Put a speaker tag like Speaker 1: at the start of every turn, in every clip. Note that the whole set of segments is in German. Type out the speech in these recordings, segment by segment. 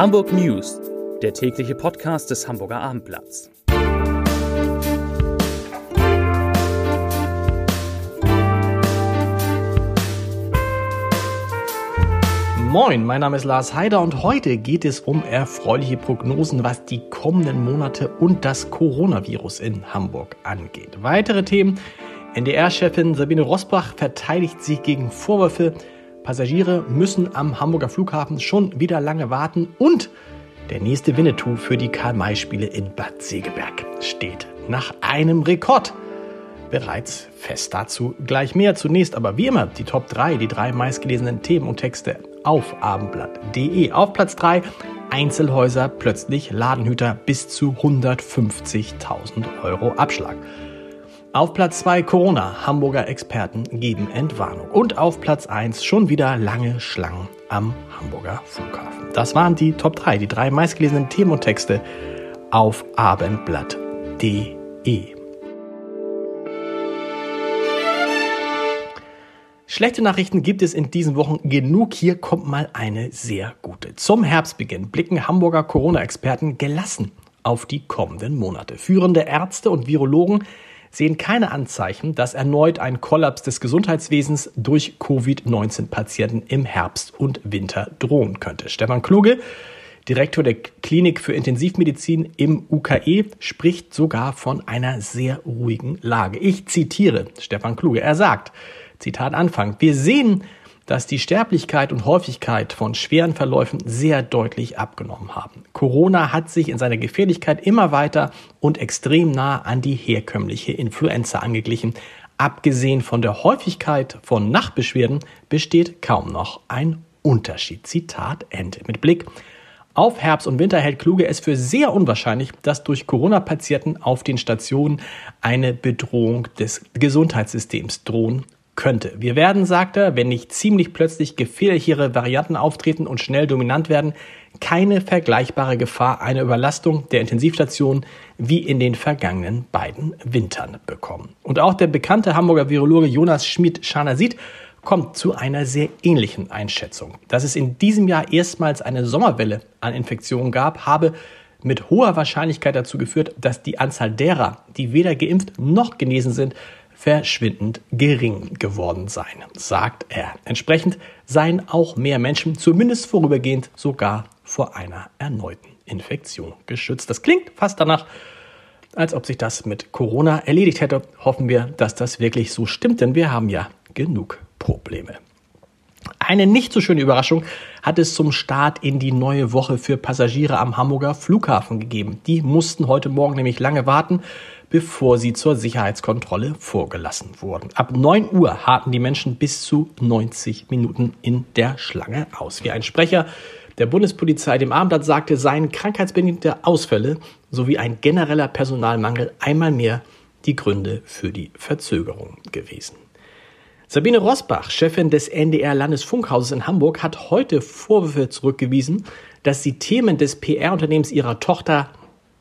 Speaker 1: Hamburg News, der tägliche Podcast des Hamburger Abendblatts.
Speaker 2: Moin, mein Name ist Lars Heider und heute geht es um erfreuliche Prognosen, was die kommenden Monate und das Coronavirus in Hamburg angeht. Weitere Themen. NDR-Chefin Sabine Rosbach verteidigt sich gegen Vorwürfe, Passagiere müssen am Hamburger Flughafen schon wieder lange warten und der nächste Winnetou für die Karl-May-Spiele in Bad Segeberg steht nach einem Rekord bereits fest. Dazu gleich mehr. Zunächst aber wie immer die Top 3, die drei meistgelesenen Themen und Texte auf abendblatt.de. Auf Platz 3 Einzelhäuser plötzlich Ladenhüter bis zu 150.000 Euro Abschlag. Auf Platz 2 Corona. Hamburger Experten geben Entwarnung. Und auf Platz 1 schon wieder lange Schlangen am Hamburger Flughafen. Das waren die Top 3, die drei meistgelesenen Themen und Texte auf abendblatt.de. Schlechte Nachrichten gibt es in diesen Wochen genug. Hier kommt mal eine sehr gute. Zum Herbstbeginn blicken Hamburger Corona-Experten gelassen auf die kommenden Monate. Führende Ärzte und Virologen sehen keine Anzeichen, dass erneut ein Kollaps des Gesundheitswesens durch Covid-19-Patienten im Herbst und Winter drohen könnte. Stefan Kluge, Direktor der Klinik für Intensivmedizin im UKE, spricht sogar von einer sehr ruhigen Lage. Ich zitiere Stefan Kluge. Er sagt, Zitat Anfang, wir sehen, dass die Sterblichkeit und Häufigkeit von schweren Verläufen sehr deutlich abgenommen haben. Corona hat sich in seiner Gefährlichkeit immer weiter und extrem nah an die herkömmliche Influenza angeglichen. Abgesehen von der Häufigkeit von Nachtbeschwerden besteht kaum noch ein Unterschied. Zitat Ende. Mit Blick auf Herbst und Winter hält Kluge es für sehr unwahrscheinlich, dass durch Corona-Patienten auf den Stationen eine Bedrohung des Gesundheitssystems drohen könnte. Wir werden, sagt er, wenn nicht ziemlich plötzlich gefährlichere Varianten auftreten und schnell dominant werden, keine vergleichbare Gefahr einer Überlastung der Intensivstation wie in den vergangenen beiden Wintern bekommen. Und auch der bekannte Hamburger Virologe Jonas Schmid-Scharner sieht, kommt zu einer sehr ähnlichen Einschätzung. Dass es in diesem Jahr erstmals eine Sommerwelle an Infektionen gab, habe mit hoher Wahrscheinlichkeit dazu geführt, dass die Anzahl derer, die weder geimpft noch genesen sind, verschwindend gering geworden sein, sagt er. Entsprechend seien auch mehr Menschen, zumindest vorübergehend, sogar vor einer erneuten Infektion geschützt. Das klingt fast danach, als ob sich das mit Corona erledigt hätte. Hoffen wir, dass das wirklich so stimmt, denn wir haben ja genug Probleme. Eine nicht so schöne Überraschung hat es zum Start in die neue Woche für Passagiere am Hamburger Flughafen gegeben. Die mussten heute Morgen nämlich lange warten, bevor sie zur Sicherheitskontrolle vorgelassen wurden. Ab 9 Uhr harten die Menschen bis zu 90 Minuten in der Schlange aus. Wie ein Sprecher der Bundespolizei dem Abendblatt sagte, seien krankheitsbedingte Ausfälle sowie ein genereller Personalmangel einmal mehr die Gründe für die Verzögerung gewesen. Sabine Rosbach, Chefin des NDR Landesfunkhauses in Hamburg, hat heute Vorwürfe zurückgewiesen, dass sie Themen des PR-Unternehmens ihrer Tochter,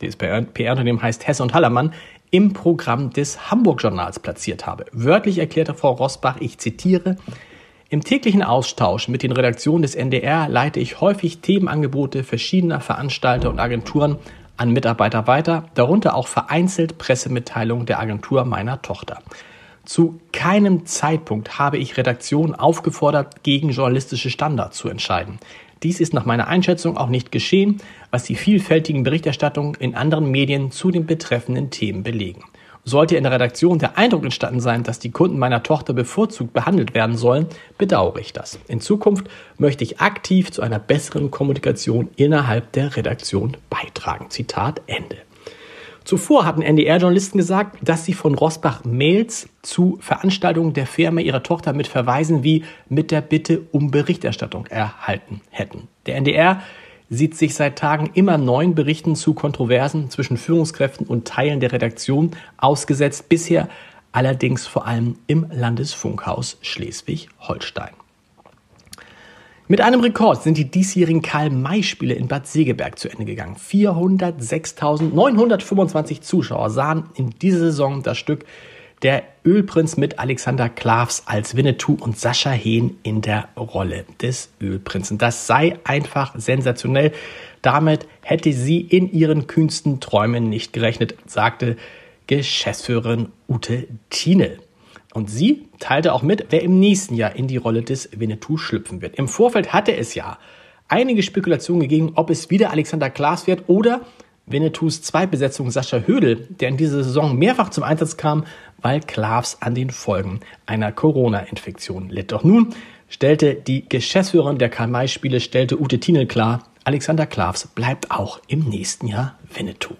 Speaker 2: das PR-Unternehmen heißt Hesse und Hallermann, im Programm des Hamburg-Journals platziert habe. Wörtlich erklärte Frau Rosbach, ich zitiere, im täglichen Austausch mit den Redaktionen des NDR leite ich häufig Themenangebote verschiedener Veranstalter und Agenturen an Mitarbeiter weiter, darunter auch vereinzelt Pressemitteilungen der Agentur meiner Tochter. Zu keinem Zeitpunkt habe ich Redaktionen aufgefordert, gegen journalistische Standards zu entscheiden. Dies ist nach meiner Einschätzung auch nicht geschehen, was die vielfältigen Berichterstattungen in anderen Medien zu den betreffenden Themen belegen. Sollte in der Redaktion der Eindruck entstanden sein, dass die Kunden meiner Tochter bevorzugt behandelt werden sollen, bedauere ich das. In Zukunft möchte ich aktiv zu einer besseren Kommunikation innerhalb der Redaktion beitragen. Zitat Ende. Zuvor hatten NDR-Journalisten gesagt, dass sie von Rosbach Mails zu Veranstaltungen der Firma ihrer Tochter mit Verweisen wie mit der Bitte um Berichterstattung erhalten hätten. Der NDR sieht sich seit Tagen immer neuen Berichten zu Kontroversen zwischen Führungskräften und Teilen der Redaktion ausgesetzt, bisher allerdings vor allem im Landesfunkhaus Schleswig-Holstein. Mit einem Rekord sind die diesjährigen Karl-May-Spiele in Bad Segeberg zu Ende gegangen. 406.925 Zuschauer sahen in dieser Saison das Stück Der Ölprinz mit Alexander Klavs als Winnetou und Sascha Hehn in der Rolle des Ölprinzen. Das sei einfach sensationell. Damit hätte sie in ihren kühnsten Träumen nicht gerechnet, sagte Geschäftsführerin Ute Thienel. Und sie teilte auch mit, wer im nächsten Jahr in die Rolle des Winnetou schlüpfen wird. Im Vorfeld hatte es ja einige Spekulationen gegeben, ob es wieder Alexander Klaas wird oder Winnetous Zweitbesetzung Sascha Hödel, der in dieser Saison mehrfach zum Einsatz kam, weil Klaas an den Folgen einer Corona-Infektion litt. Doch nun stellte die Geschäftsführerin der Karl-May-Spiele, stellte Ute Tinel klar, Alexander Klavs bleibt auch im nächsten Jahr Winnetou.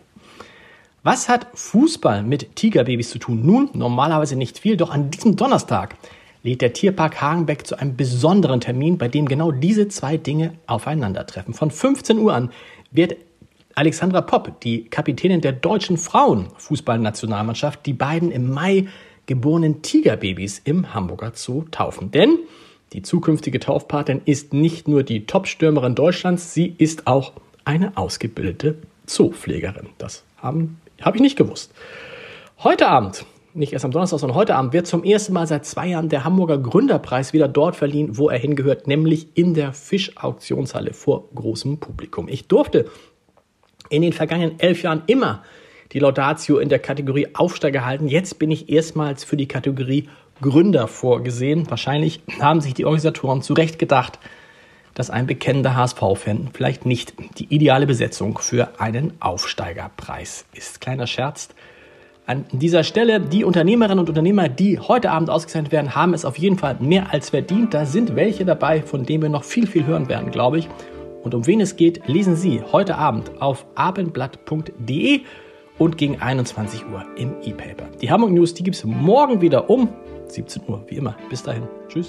Speaker 2: Was hat Fußball mit Tigerbabys zu tun? Nun, normalerweise nicht viel, doch an diesem Donnerstag lädt der Tierpark Hagenbeck zu einem besonderen Termin, bei dem genau diese zwei Dinge aufeinandertreffen. Von 15 Uhr an wird Alexandra Popp, die Kapitänin der deutschen Frauenfußballnationalmannschaft, die beiden im Mai geborenen Tigerbabys im Hamburger Zoo taufen. Denn die zukünftige Taufpatin ist nicht nur die Top-Stürmerin Deutschlands, sie ist auch eine ausgebildete Zoopflegerin. Das habe hab ich nicht gewusst. Heute Abend, nicht erst am Donnerstag, sondern heute Abend, wird zum ersten Mal seit zwei Jahren der Hamburger Gründerpreis wieder dort verliehen, wo er hingehört, nämlich in der Fischauktionshalle vor großem Publikum. Ich durfte in den vergangenen elf Jahren immer die Laudatio in der Kategorie Aufsteiger halten. Jetzt bin ich erstmals für die Kategorie Gründer vorgesehen. Wahrscheinlich haben sich die Organisatoren zu Recht gedacht, dass ein bekennender HSV-Fan vielleicht nicht die ideale Besetzung für einen Aufsteigerpreis ist. Kleiner Scherz. An dieser Stelle, die Unternehmerinnen und Unternehmer, die heute Abend ausgezeichnet werden, haben es auf jeden Fall mehr als verdient. Da sind welche dabei, von denen wir noch viel, viel hören werden, glaube ich. Und um wen es geht, lesen Sie heute Abend auf abendblatt.de und gegen 21 Uhr im E-Paper. Die Hamburg News, die gibt es morgen wieder um 17 Uhr, wie immer. Bis dahin. Tschüss.